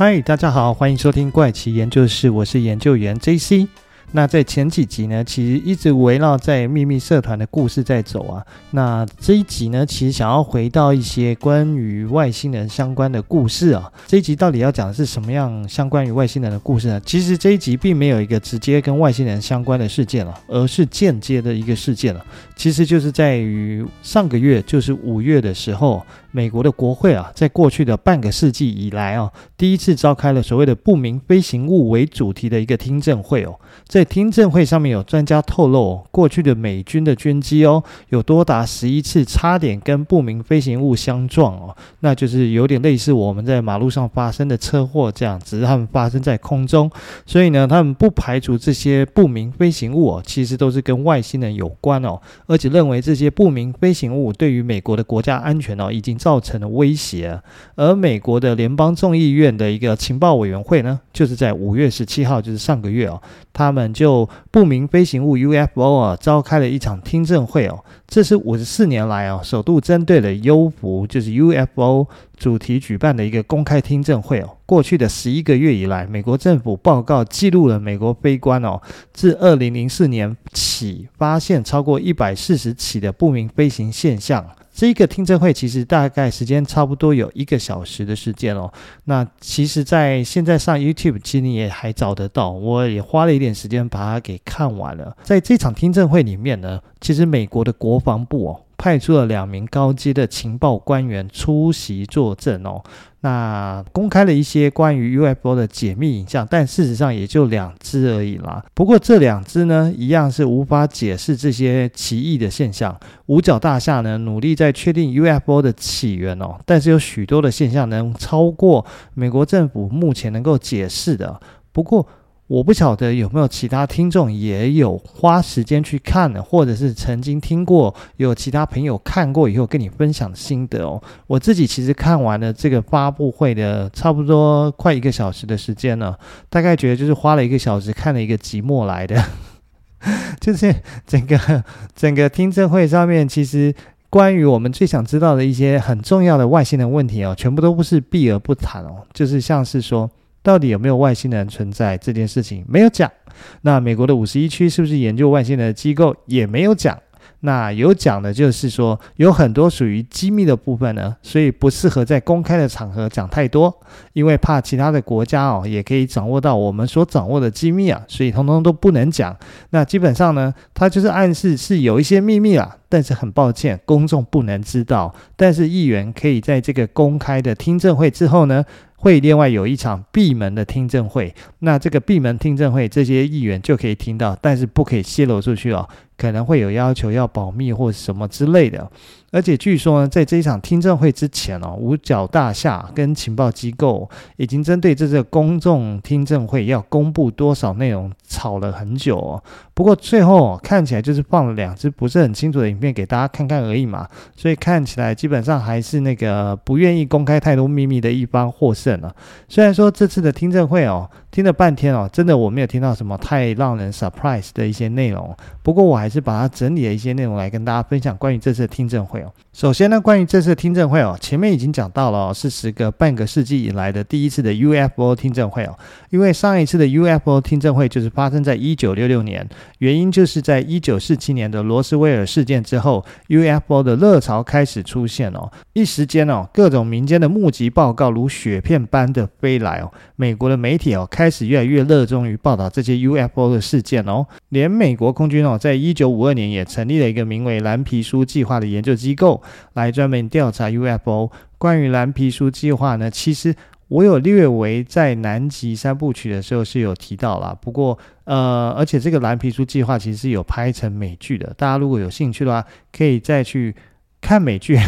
嗨，大家好，欢迎收听怪奇研究室，我是研究员 JC。那在前几集呢，其实一直围绕在秘密社团的故事在走啊。那这一集呢，其实想要回到一些关于外星人相关的故事啊。这一集到底要讲的是什么样相关于外星人的故事呢？其实这一集并没有一个直接跟外星人相关的事件了，而是间接的一个事件了。其实就是在于上个月，就是五月的时候。美国的国会啊，在过去的半个世纪以来啊，第一次召开了所谓的不明飞行物为主题的一个听证会哦。在听证会上面，有专家透露，过去的美军的军机哦，有多达十一次差点跟不明飞行物相撞哦，那就是有点类似我们在马路上发生的车祸这样，只是他们发生在空中，所以呢，他们不排除这些不明飞行物哦，其实都是跟外星人有关哦，而且认为这些不明飞行物对于美国的国家安全哦，已经。造成了威胁，而美国的联邦众议院的一个情报委员会呢，就是在五月十七号，就是上个月哦，他们就不明飞行物 UFO 啊，召开了一场听证会哦，这是五十四年来哦，首度针对了幽浮，就是 UFO 主题举办的一个公开听证会哦。过去的十一个月以来，美国政府报告记录了美国飞官哦，自二零零四年起发现超过一百四十起的不明飞行现象。这一个听证会其实大概时间差不多有一个小时的时间哦。那其实，在现在上 YouTube，其实你也还找得到。我也花了一点时间把它给看完了。在这场听证会里面呢，其实美国的国防部哦。派出了两名高阶的情报官员出席作证哦，那公开了一些关于 UFO 的解密影像，但事实上也就两只而已啦。不过这两只呢，一样是无法解释这些奇异的现象。五角大厦呢，努力在确定 UFO 的起源哦，但是有许多的现象能超过美国政府目前能够解释的。不过，我不晓得有没有其他听众也有花时间去看的，或者是曾经听过有其他朋友看过以后跟你分享心得哦。我自己其实看完了这个发布会的差不多快一个小时的时间了，大概觉得就是花了一个小时看了一个寂寞来的，就是整个整个听证会上面，其实关于我们最想知道的一些很重要的外星人问题哦，全部都不是避而不谈哦，就是像是说。到底有没有外星人存在这件事情没有讲。那美国的五十一区是不是研究外星人的机构也没有讲。那有讲的就是说有很多属于机密的部分呢，所以不适合在公开的场合讲太多，因为怕其他的国家哦也可以掌握到我们所掌握的机密啊，所以通通都不能讲。那基本上呢，它就是暗示是有一些秘密啊，但是很抱歉，公众不能知道。但是议员可以在这个公开的听证会之后呢，会另外有一场闭门的听证会，那这个闭门听证会，这些议员就可以听到，但是不可以泄露出去哦。可能会有要求要保密或什么之类的，而且据说呢，在这一场听证会之前哦，五角大厦跟情报机构已经针对这次公众听证会要公布多少内容吵了很久哦。不过最后看起来就是放了两支不是很清楚的影片给大家看看而已嘛，所以看起来基本上还是那个不愿意公开太多秘密的一方获胜了。虽然说这次的听证会哦，听了半天哦，真的我没有听到什么太让人 surprise 的一些内容，不过我还。是把它整理了一些内容来跟大家分享关于这次听证会哦。首先呢，关于这次听证会哦，前面已经讲到了哦，是时隔半个世纪以来的第一次的 UFO 听证会哦。因为上一次的 UFO 听证会就是发生在一九六六年，原因就是在一九四七年的罗斯威尔事件之后，UFO 的热潮开始出现哦。一时间哦，各种民间的目击报告如雪片般的飞来哦。美国的媒体哦，开始越来越热衷于报道这些 UFO 的事件哦。连美国空军哦，在一九五二年，也成立了一个名为“蓝皮书计划”的研究机构，来专门调查 UFO。关于蓝皮书计划呢，其实我有略微在南极三部曲的时候是有提到啦。不过，呃，而且这个蓝皮书计划其实是有拍成美剧的，大家如果有兴趣的话，可以再去看美剧。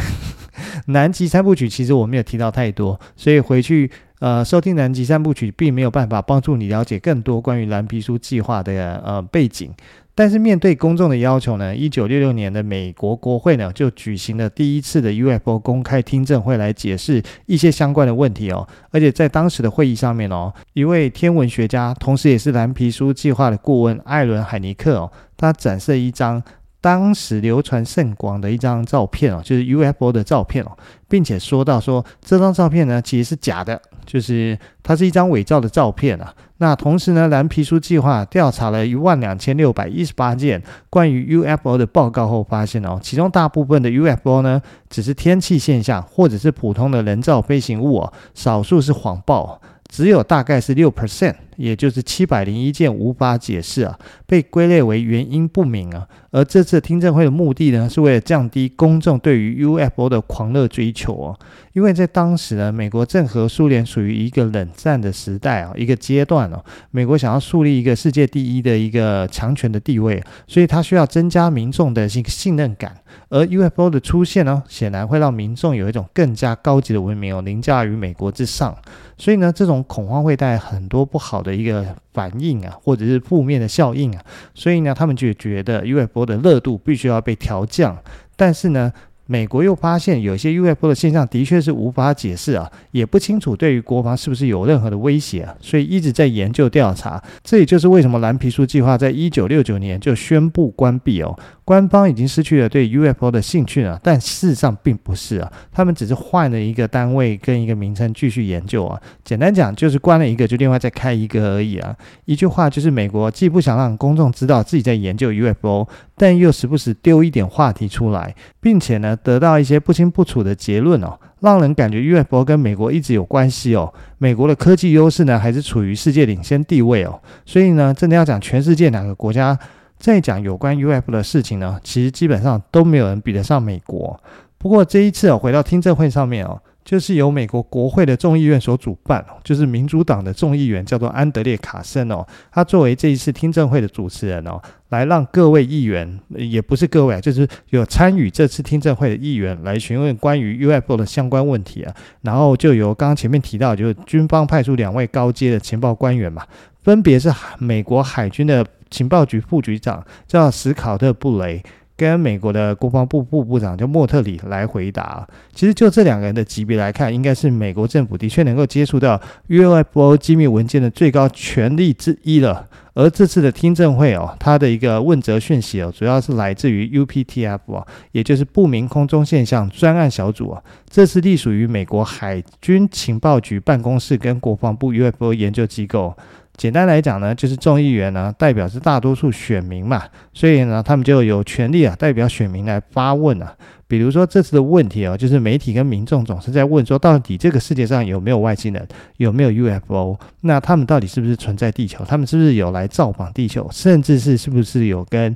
南极三部曲其实我没有提到太多，所以回去呃收听南极三部曲，并没有办法帮助你了解更多关于蓝皮书计划的呃背景。但是面对公众的要求呢，一九六六年的美国国会呢就举行了第一次的 UFO 公开听证会来解释一些相关的问题哦。而且在当时的会议上面哦，一位天文学家，同时也是蓝皮书计划的顾问艾伦海尼克哦，他展示了一张当时流传甚广的一张照片哦，就是 UFO 的照片哦，并且说到说这张照片呢其实是假的，就是它是一张伪造的照片啊。那同时呢，蓝皮书计划调查了一万两千六百一十八件关于 UFO 的报告后发现哦，其中大部分的 UFO 呢只是天气现象或者是普通的人造飞行物哦，少数是谎报。只有大概是六 percent，也就是七百零一件无法解释啊，被归类为原因不明啊。而这次听证会的目的呢，是为了降低公众对于 UFO 的狂热追求哦。因为在当时呢，美国正和苏联属于一个冷战的时代啊，一个阶段哦。美国想要树立一个世界第一的一个强权的地位，所以它需要增加民众的信信任感。而 UFO 的出现呢，显然会让民众有一种更加高级的文明哦，凌驾于美国之上。所以呢，这种恐慌会带来很多不好的一个反应啊，或者是负面的效应啊。所以呢，他们就觉得 UFO 的热度必须要被调降。但是呢，美国又发现有些 UFO 的现象的确是无法解释啊，也不清楚对于国防是不是有任何的威胁啊，所以一直在研究调查。这也就是为什么蓝皮书计划在一九六九年就宣布关闭哦。官方已经失去了对 UFO 的兴趣了，但事实上并不是啊，他们只是换了一个单位跟一个名称继续研究啊。简单讲就是关了一个就另外再开一个而已啊。一句话就是美国既不想让公众知道自己在研究 UFO，但又时不时丢一点话题出来，并且呢得到一些不清不楚的结论哦，让人感觉 UFO 跟美国一直有关系哦。美国的科技优势呢还是处于世界领先地位哦，所以呢真的要讲全世界哪个国家。在讲有关 UFO 的事情呢，其实基本上都没有人比得上美国。不过这一次哦，回到听证会上面哦，就是由美国国会的众议院所主办，就是民主党的众议员叫做安德烈卡森哦，他作为这一次听证会的主持人哦，来让各位议员，也不是各位啊，就是有参与这次听证会的议员来询问关于 UFO 的相关问题啊。然后就由刚刚前面提到，就是军方派出两位高阶的情报官员嘛，分别是美国海军的。情报局副局长叫史考特·布雷，跟美国的国防部部部长叫莫特里来回答。其实就这两个人的级别来看，应该是美国政府的确能够接触到 UFO 机密文件的最高权力之一了。而这次的听证会哦，它的一个问责讯息哦，主要是来自于 UPTF 哦，也就是不明空中现象专案小组啊。这是隶属于美国海军情报局办公室跟国防部 UFO 研究机构。简单来讲呢，就是众议员呢代表是大多数选民嘛，所以呢他们就有权利啊代表选民来发问啊。比如说这次的问题哦，就是媒体跟民众总是在问说，到底这个世界上有没有外星人，有没有 UFO？那他们到底是不是存在地球？他们是不是有来造访地球？甚至是是不是有跟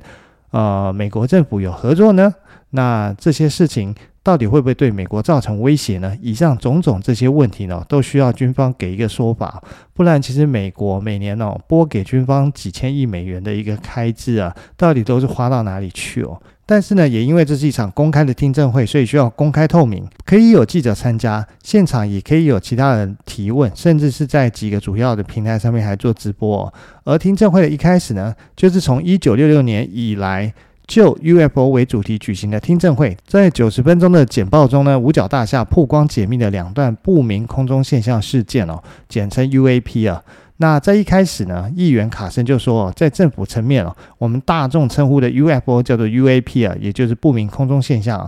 呃美国政府有合作呢？那这些事情。到底会不会对美国造成威胁呢？以上种种这些问题呢，都需要军方给一个说法，不然其实美国每年哦拨给军方几千亿美元的一个开支啊，到底都是花到哪里去哦？但是呢，也因为这是一场公开的听证会，所以需要公开透明，可以有记者参加，现场也可以有其他人提问，甚至是在几个主要的平台上面还做直播。而听证会的一开始呢，就是从一九六六年以来。就 UFO 为主题举行的听证会，在九十分钟的简报中呢，五角大厦曝光解密的两段不明空中现象事件哦，简称 UAP 啊。那在一开始呢，议员卡森就说，在政府层面哦，我们大众称呼的 UFO 叫做 UAP 啊，也就是不明空中现象。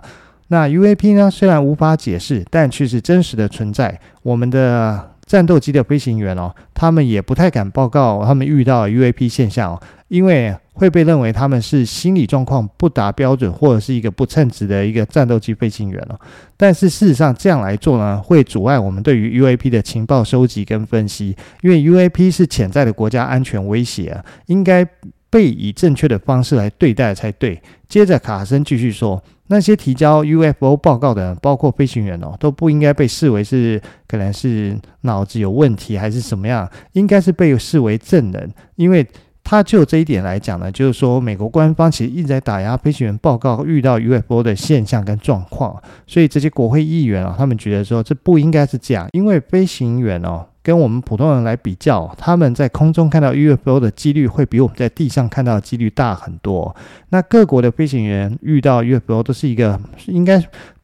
那 UAP 呢，虽然无法解释，但却是真实的存在。我们的战斗机的飞行员哦，他们也不太敢报告他们遇到 UAP 现象哦，因为。会被认为他们是心理状况不达标准，或者是一个不称职的一个战斗机飞行员哦。但是事实上，这样来做呢，会阻碍我们对于 UAP 的情报收集跟分析，因为 UAP 是潜在的国家安全威胁啊，应该被以正确的方式来对待才对。接着，卡森继续说，那些提交 UFO 报告的人，包括飞行员哦，都不应该被视为是可能是脑子有问题还是什么样，应该是被视为证人，因为。他就这一点来讲呢，就是说美国官方其实一直在打压飞行员报告遇到 UFO 的现象跟状况，所以这些国会议员啊，他们觉得说这不应该是这样，因为飞行员哦跟我们普通人来比较，他们在空中看到 UFO 的几率会比我们在地上看到的几率大很多。那各国的飞行员遇到 UFO 都是一个应该。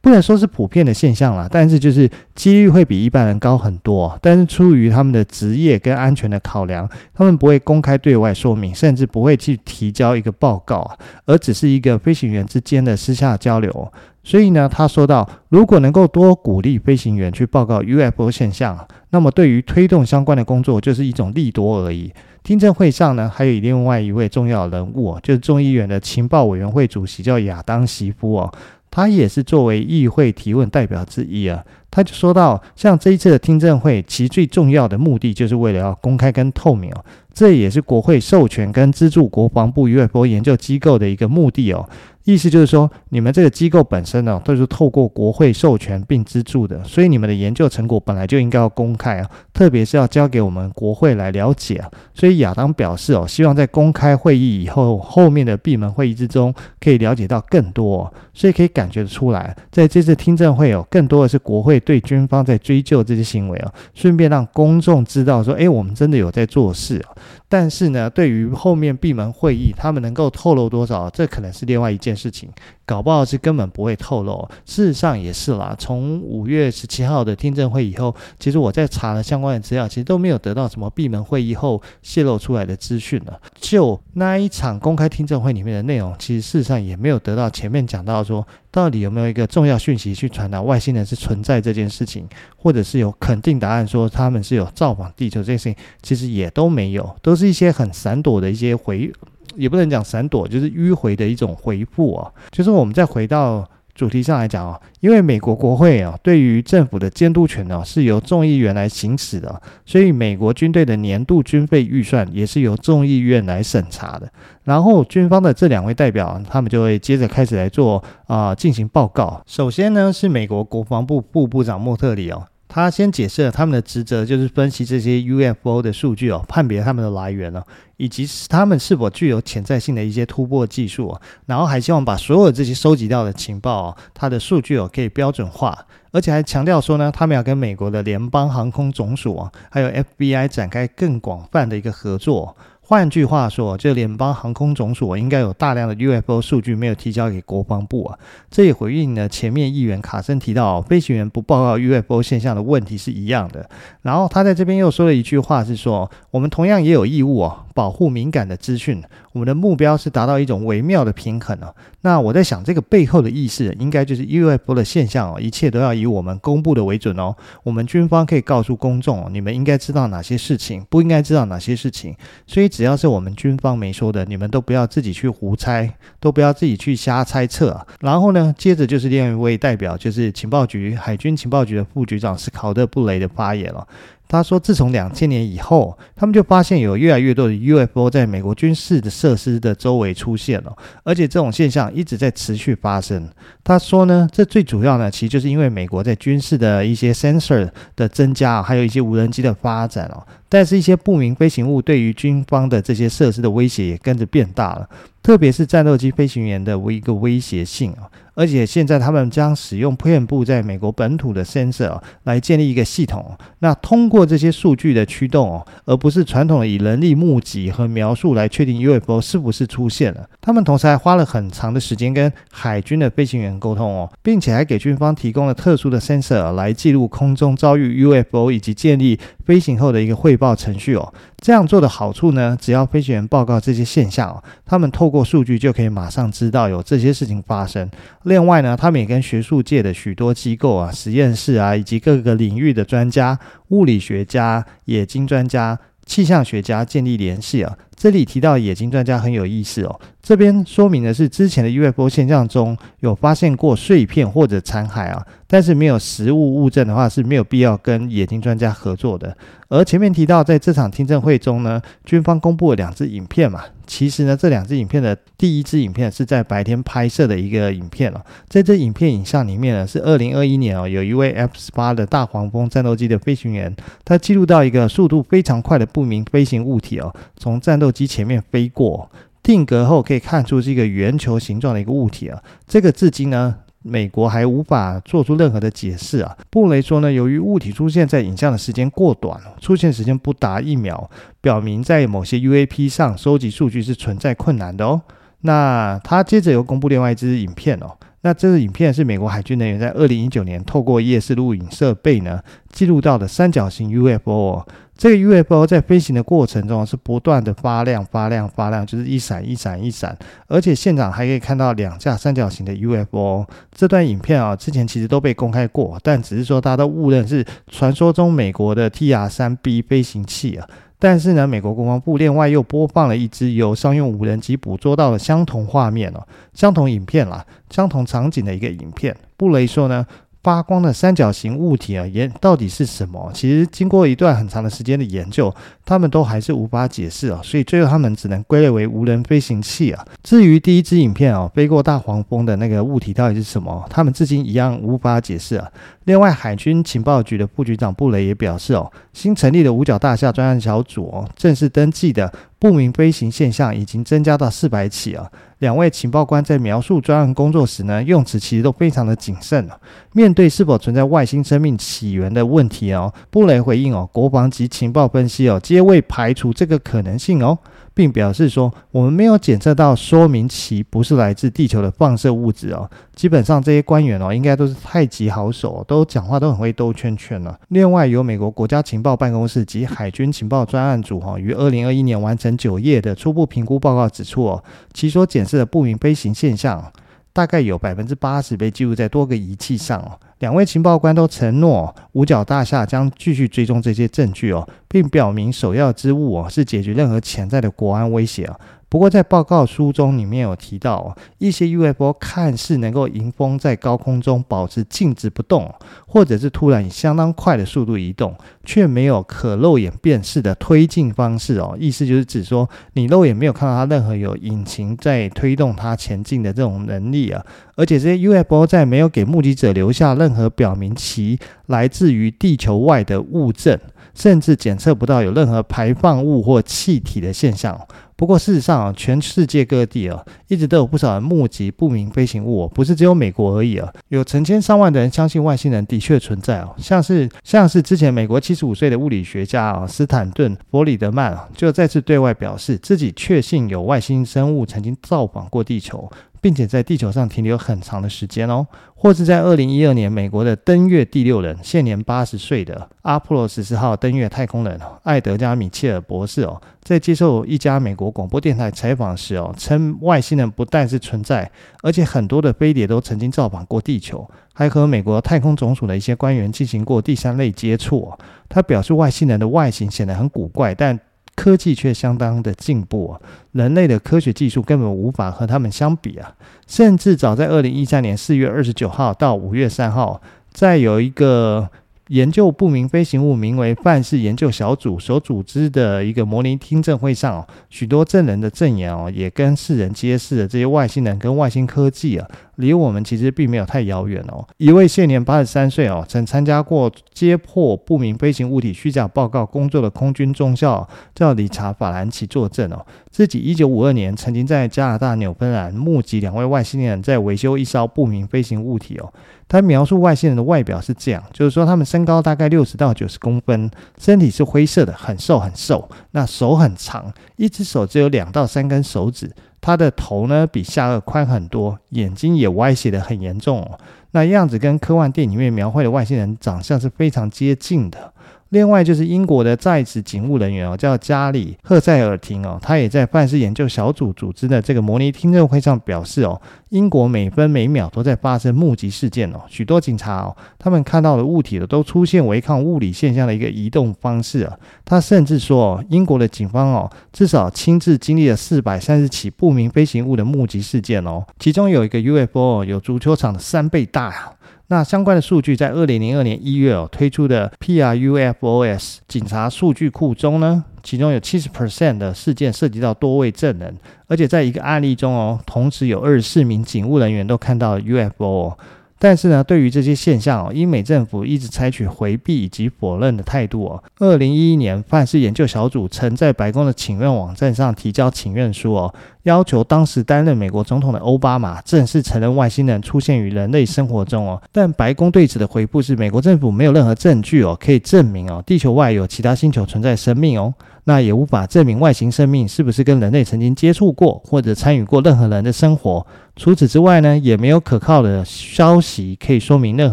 不能说是普遍的现象啦，但是就是几率会比一般人高很多。但是出于他们的职业跟安全的考量，他们不会公开对外说明，甚至不会去提交一个报告，而只是一个飞行员之间的私下交流。所以呢，他说到，如果能够多鼓励飞行员去报告 UFO 现象，那么对于推动相关的工作就是一种利多而已。听证会上呢，还有另外一位重要人物，就是众议院的情报委员会主席，叫亚当·席夫哦。他也是作为议会提问代表之一啊，他就说到，像这一次的听证会，其最重要的目的就是为了要公开跟透明哦，这也是国会授权跟资助国防部 UFO 研究机构的一个目的哦。意思就是说，你们这个机构本身呢，都是透过国会授权并资助的，所以你们的研究成果本来就应该要公开啊，特别是要交给我们国会来了解啊。所以亚当表示哦，希望在公开会议以后，后面的闭门会议之中，可以了解到更多。所以可以感觉得出来，在这次听证会哦，更多的是国会对军方在追究这些行为啊，顺便让公众知道说，诶，我们真的有在做事啊。但是呢，对于后面闭门会议，他们能够透露多少，这可能是另外一件事情。搞不好是根本不会透露。事实上也是啦，从五月十七号的听证会以后，其实我在查了相关的资料，其实都没有得到什么闭门会议后泄露出来的资讯了。就那一场公开听证会里面的内容，其实事实上也没有得到前面讲到说，到底有没有一个重要讯息去传达外星人是存在这件事情，或者是有肯定答案说他们是有造访地球这件事情，其实也都没有，都是一些很闪躲的一些回。也不能讲闪躲，就是迂回的一种回复啊。就是我们再回到主题上来讲啊，因为美国国会啊，对于政府的监督权呢，是由众议院来行使的，所以美国军队的年度军费预算也是由众议院来审查的。然后军方的这两位代表，他们就会接着开始来做啊，进行报告。首先呢，是美国国防部副部长莫特里哦。他先解释了他们的职责，就是分析这些 UFO 的数据哦，判别他们的来源了，以及他们是否具有潜在性的一些突破技术哦。然后还希望把所有这些收集到的情报哦，它的数据哦可以标准化，而且还强调说呢，他们要跟美国的联邦航空总署啊，还有 FBI 展开更广泛的一个合作。换句话说，这联邦航空总署应该有大量的 UFO 数据没有提交给国防部啊。这也回应了前面议员卡森提到飞行员不报告 UFO 现象的问题是一样的。然后他在这边又说了一句话，是说我们同样也有义务哦，保护敏感的资讯。我们的目标是达到一种微妙的平衡啊。那我在想，这个背后的意思应该就是 UFO 的现象哦，一切都要以我们公布的为准哦。我们军方可以告诉公众，你们应该知道哪些事情，不应该知道哪些事情。所以。只要是我们军方没说的，你们都不要自己去胡猜，都不要自己去瞎猜测。然后呢，接着就是另一位代表，就是情报局海军情报局的副局长斯考特布雷的发言了。他说，自从两千年以后，他们就发现有越来越多的 UFO 在美国军事的设施的周围出现了，而且这种现象一直在持续发生。他说呢，这最主要呢，其实就是因为美国在军事的一些 sensor 的增加，还有一些无人机的发展哦。但是，一些不明飞行物对于军方的这些设施的威胁也跟着变大了，特别是战斗机飞行员的一个威胁性啊。而且现在他们将使用遍布在美国本土的 sensor 来建立一个系统，那通过这些数据的驱动哦，而不是传统的以人力目击和描述来确定 UFO 是不是出现了。他们同时还花了很长的时间跟海军的飞行员沟通哦，并且还给军方提供了特殊的 sensor 来记录空中遭遇 UFO 以及建立飞行后的一个汇报程序哦。这样做的好处呢，只要飞行员报告这些现象哦，他们透过数据就可以马上知道有这些事情发生。另外呢，他们也跟学术界的许多机构啊、实验室啊，以及各个领域的专家、物理学家、冶金专家、气象学家建立联系啊。这里提到冶金专家很有意思哦。这边说明的是，之前的 UFO 现象中有发现过碎片或者残骸啊，但是没有实物物证的话是没有必要跟冶金专家合作的。而前面提到，在这场听证会中呢，军方公布了两支影片嘛。其实呢，这两支影片的第一支影片是在白天拍摄的一个影片哦。在这影片影像里面呢，是二零二一年哦，有一位 F 十八的大黄蜂战斗机的飞行员，他记录到一个速度非常快的不明飞行物体哦，从战斗机前面飞过。定格后可以看出是一个圆球形状的一个物体啊，这个至今呢，美国还无法做出任何的解释啊。布雷说呢，由于物体出现在影像的时间过短，出现时间不达一秒，表明在某些 UAP 上收集数据是存在困难的哦。那他接着又公布另外一支影片哦。那这个影片是美国海军人员在二零一九年透过夜视录影设备呢记录到的三角形 UFO。这个 UFO 在飞行的过程中是不断的发亮、发亮、发亮，就是一闪一闪一闪，而且现场还可以看到两架三角形的 UFO。这段影片啊，之前其实都被公开过，但只是说大家都误认是传说中美国的 TR-3B 飞行器啊。但是呢，美国国防部另外又播放了一支由商用无人机捕捉到的相同画面哦，相同影片啦，相同场景的一个影片。布雷说呢。发光的三角形物体啊，也到底是什么？其实经过一段很长的时间的研究，他们都还是无法解释啊，所以最后他们只能归类为无人飞行器啊。至于第一支影片啊，飞过大黄蜂的那个物体到底是什么？他们至今一样无法解释啊。另外，海军情报局的副局长布雷也表示哦，新成立的五角大厦专案小组哦，正式登记的不明飞行现象已经增加到四百起啊。两位情报官在描述专案工作时呢，用词其实都非常的谨慎啊。面对是否存在外星生命起源的问题哦，布雷回应哦，国防及情报分析哦，皆未排除这个可能性哦。并表示说，我们没有检测到说明其不是来自地球的放射物质哦。基本上这些官员哦，应该都是太极好手，都讲话都很会兜圈圈了。另外，由美国国家情报办公室及海军情报专案组哈，于二零二一年完成九页的初步评估报告指出哦，其所检测的不明飞行现象，大概有百分之八十被记录在多个仪器上哦。两位情报官都承诺，五角大厦将继续追踪这些证据哦，并表明首要之务哦是解决任何潜在的国安威胁啊。不过，在报告书中里面有提到，一些 UFO 看似能够迎风在高空中保持静止不动，或者是突然以相当快的速度移动，却没有可肉眼辨识的推进方式哦。意思就是指说，你肉眼没有看到它任何有引擎在推动它前进的这种能力啊。而且这些 UFO 在没有给目击者留下任何表明其来自于地球外的物证，甚至检测不到有任何排放物或气体的现象。不过，事实上啊，全世界各地啊，一直都有不少人目击不明飞行物，不是只有美国而已啊。有成千上万的人相信外星人的确存在哦，像是像是之前美国七十五岁的物理学家啊，斯坦顿·弗里德曼啊，就再次对外表示自己确信有外星生物曾经造访过地球。并且在地球上停留很长的时间哦，或是在二零一二年，美国的登月第六人，现年八十岁的阿波罗十四号登月太空人艾德加·米切尔博士哦，在接受一家美国广播电台采访时哦，称外星人不但是存在，而且很多的飞碟都曾经造访过地球，还和美国太空总署的一些官员进行过第三类接触。他表示，外星人的外形显得很古怪，但科技却相当的进步啊！人类的科学技术根本无法和他们相比啊！甚至早在二零一三年四月二十九号到五月三号，在有一个。研究不明飞行物名为“范式研究小组”所组织的一个模拟听证会上，许多证人的证言哦，也跟世人揭示了这些外星人跟外星科技啊，离我们其实并没有太遥远哦。一位现年八十三岁哦，曾参加过揭破不明飞行物体虚假报告工作的空军中校叫理查·法兰奇作证哦，自己一九五二年曾经在加拿大纽芬兰目击两位外星人在维修一艘不明飞行物体哦。他描述外星人的外表是这样，就是说他们身高大概六十到九十公分，身体是灰色的，很瘦很瘦，那手很长，一只手只有两到三根手指，他的头呢比下颚宽很多，眼睛也歪斜的很严重哦，那样子跟科幻电影里面描绘的外星人长相是非常接近的。另外就是英国的在职警务人员哦，叫加里赫塞尔廷哦，他也在范式研究小组组织的这个模拟听证会上表示哦，英国每分每秒都在发生目击事件哦，许多警察哦，他们看到的物体的都出现违抗物理现象的一个移动方式啊。他甚至说哦，英国的警方哦，至少亲自经历了四百三十起不明飞行物的目击事件哦，其中有一个 UFO 有足球场的三倍大啊。那相关的数据在二零零二年一月哦推出的 PRUFOS 警察数据库中呢，其中有七十 percent 的事件涉及到多位证人，而且在一个案例中哦，同时有二十四名警务人员都看到 UFO。但是呢，对于这些现象哦，英美政府一直采取回避以及否认的态度哦。二零一一年，范氏研究小组曾在白宫的请愿网站上提交请愿书哦，要求当时担任美国总统的欧巴马正式承认外星人出现于人类生活中哦。但白宫对此的回复是，美国政府没有任何证据哦，可以证明哦，地球外有其他星球存在生命哦。那也无法证明外星生命是不是跟人类曾经接触过或者参与过任何人的生活。除此之外呢，也没有可靠的消息可以说明任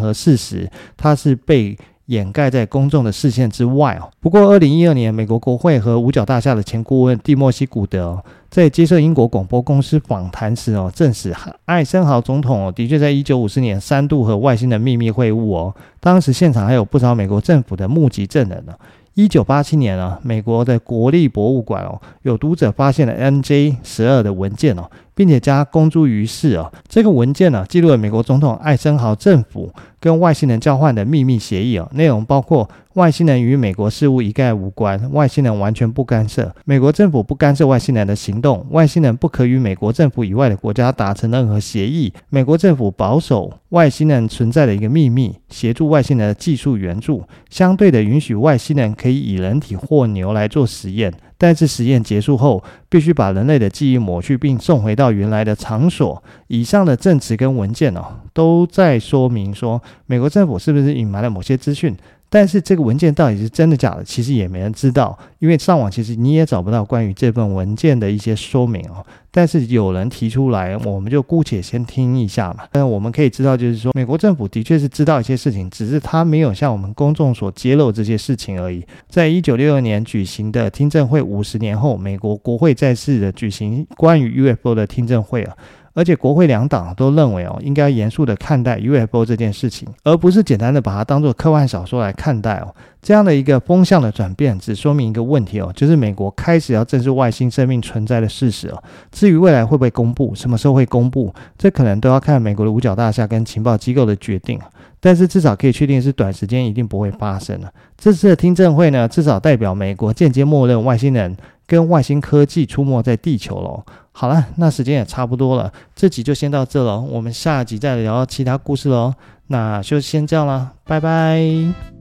何事实，它是被掩盖在公众的视线之外哦。不过，二零一二年，美国国会和五角大厦的前顾问蒂莫西·古德，在接受英国广播公司访谈时哦，证实艾森豪总统哦，的确在一九五四年三度和外星人秘密会晤哦。当时现场还有不少美国政府的目击证人呢。一九八七年啊，美国的国立博物馆哦，有读者发现了 NJ 十二的文件哦。并且将公诸于世啊。这个文件呢、啊，记录了美国总统艾森豪政府跟外星人交换的秘密协议啊。内容包括外星人与美国事务一概无关，外星人完全不干涉，美国政府不干涉外星人的行动，外星人不可与美国政府以外的国家达成任何协议，美国政府保守外星人存在的一个秘密，协助外星人的技术援助，相对的允许外星人可以以人体或牛来做实验。再次实验结束后，必须把人类的记忆抹去，并送回到原来的场所。以上的证词跟文件哦，都在说明说，美国政府是不是隐瞒了某些资讯。但是这个文件到底是真的假的，其实也没人知道，因为上网其实你也找不到关于这份文件的一些说明哦。但是有人提出来，我们就姑且先听一下嘛。但我们可以知道，就是说美国政府的确是知道一些事情，只是他没有向我们公众所揭露这些事情而已。在一九六二年举行的听证会，五十年后，美国国会再次的举行关于 UFO 的听证会啊。而且国会两党都认为哦，应该严肃地看待 UFO 这件事情，而不是简单的把它当作科幻小说来看待哦。这样的一个风向的转变，只说明一个问题哦，就是美国开始要正视外星生命存在的事实哦。至于未来会不会公布，什么时候会公布，这可能都要看美国的五角大厦跟情报机构的决定。但是至少可以确定是短时间一定不会发生了。这次的听证会呢，至少代表美国间接默认外星人跟外星科技出没在地球喽。好了，那时间也差不多了，这集就先到这了，我们下集再聊其他故事喽。那就先这样了，拜拜。